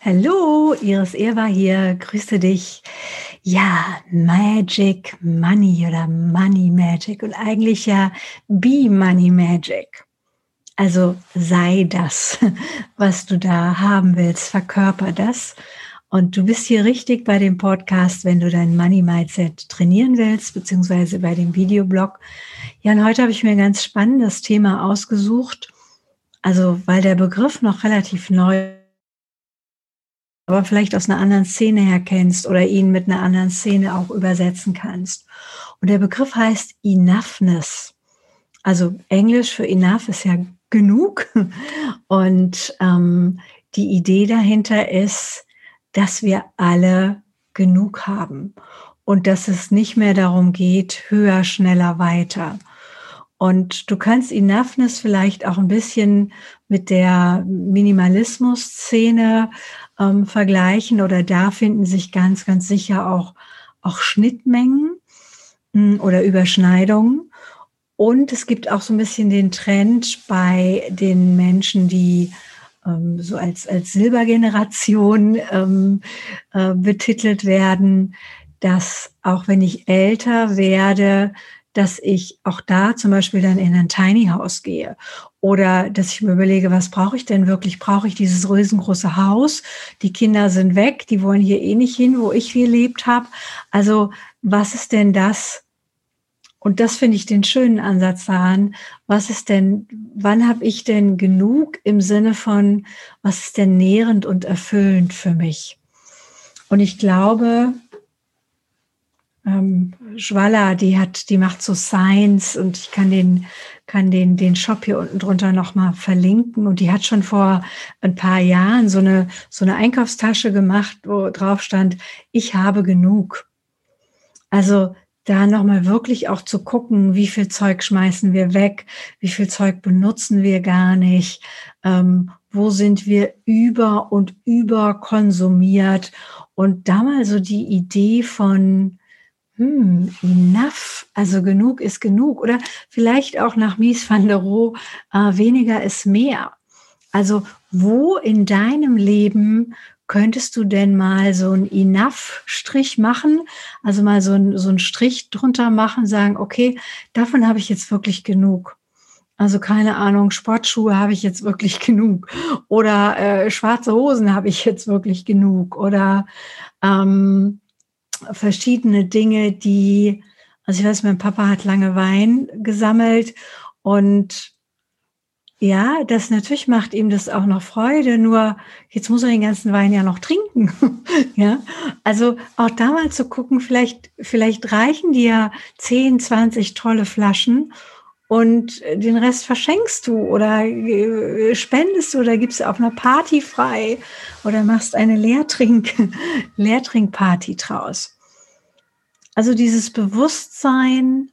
Hallo, Iris Eva hier, grüße dich. Ja, Magic Money oder Money Magic und eigentlich ja Be Money Magic. Also sei das, was du da haben willst, verkörper das. Und du bist hier richtig bei dem Podcast, wenn du dein Money Mindset trainieren willst, beziehungsweise bei dem Videoblog. Ja, und heute habe ich mir ein ganz spannendes Thema ausgesucht. Also, weil der Begriff noch relativ neu aber vielleicht aus einer anderen Szene her kennst oder ihn mit einer anderen Szene auch übersetzen kannst. Und der Begriff heißt Enoughness. Also Englisch für Enough ist ja genug. Und ähm, die Idee dahinter ist, dass wir alle genug haben und dass es nicht mehr darum geht, höher, schneller, weiter. Und du kannst Enoughness vielleicht auch ein bisschen mit der Minimalismus-Szene ähm, vergleichen oder da finden sich ganz, ganz sicher auch, auch Schnittmengen mh, hm, oder Überschneidungen. Und es gibt auch so ein bisschen den Trend bei den Menschen, die ähm, so als, als Silbergeneration ähm, äh, betitelt werden, dass auch wenn ich älter werde, dass ich auch da zum Beispiel dann in ein Tiny House gehe oder dass ich mir überlege, was brauche ich denn wirklich? Brauche ich dieses riesengroße Haus? Die Kinder sind weg, die wollen hier eh nicht hin, wo ich gelebt habe. Also was ist denn das? Und das finde ich den schönen Ansatz daran. Was ist denn, wann habe ich denn genug im Sinne von, was ist denn nährend und erfüllend für mich? Und ich glaube, ähm, Schwalla, die hat, die macht so Science und ich kann den, kann den, den Shop hier unten drunter nochmal verlinken. Und die hat schon vor ein paar Jahren so eine, so eine Einkaufstasche gemacht, wo drauf stand, ich habe genug. Also da nochmal wirklich auch zu gucken, wie viel Zeug schmeißen wir weg, wie viel Zeug benutzen wir gar nicht, ähm, wo sind wir über und über konsumiert und da mal so die Idee von, hm, enough, also genug ist genug. Oder vielleicht auch nach Mies van der Rohe, äh, weniger ist mehr. Also wo in deinem Leben könntest du denn mal so einen Enough-Strich machen? Also mal so, ein, so einen Strich drunter machen, sagen, okay, davon habe ich jetzt wirklich genug. Also keine Ahnung, Sportschuhe habe ich jetzt wirklich genug. Oder äh, schwarze Hosen habe ich jetzt wirklich genug. Oder ähm, verschiedene Dinge, die, also ich weiß, mein Papa hat lange Wein gesammelt und ja, das natürlich macht ihm das auch noch Freude, nur jetzt muss er den ganzen Wein ja noch trinken. ja, also auch da mal zu gucken, vielleicht, vielleicht reichen dir 10, 20 tolle Flaschen und den Rest verschenkst du oder äh, spendest du oder gibst auf einer Party frei oder machst eine Leertrink, Leertrinkparty draus. Also dieses Bewusstsein,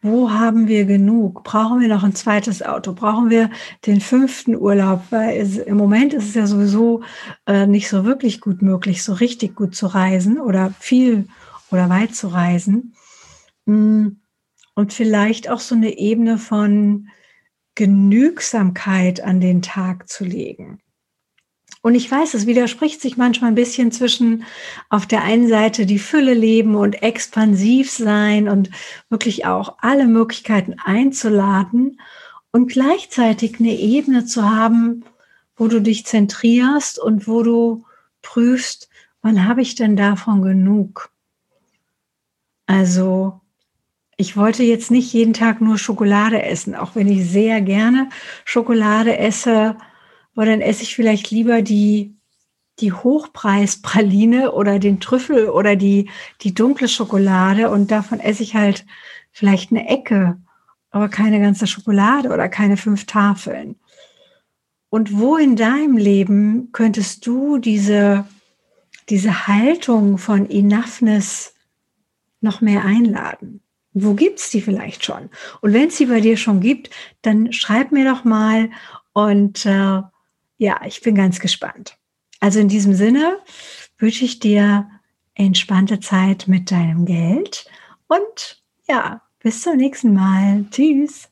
wo haben wir genug? Brauchen wir noch ein zweites Auto? Brauchen wir den fünften Urlaub? Weil es, im Moment ist es ja sowieso äh, nicht so wirklich gut möglich, so richtig gut zu reisen oder viel oder weit zu reisen. Mm und vielleicht auch so eine Ebene von Genügsamkeit an den Tag zu legen. Und ich weiß, es widerspricht sich manchmal ein bisschen zwischen auf der einen Seite die Fülle leben und expansiv sein und wirklich auch alle Möglichkeiten einzuladen und gleichzeitig eine Ebene zu haben, wo du dich zentrierst und wo du prüfst, wann habe ich denn davon genug? Also ich wollte jetzt nicht jeden Tag nur Schokolade essen, auch wenn ich sehr gerne Schokolade esse, aber dann esse ich vielleicht lieber die, die Hochpreispraline oder den Trüffel oder die, die dunkle Schokolade und davon esse ich halt vielleicht eine Ecke, aber keine ganze Schokolade oder keine fünf Tafeln. Und wo in deinem Leben könntest du diese, diese Haltung von Enoughness noch mehr einladen? Wo gibt's die vielleicht schon? Und wenn es sie bei dir schon gibt, dann schreib mir doch mal. Und äh, ja, ich bin ganz gespannt. Also in diesem Sinne wünsche ich dir entspannte Zeit mit deinem Geld und ja, bis zum nächsten Mal. Tschüss.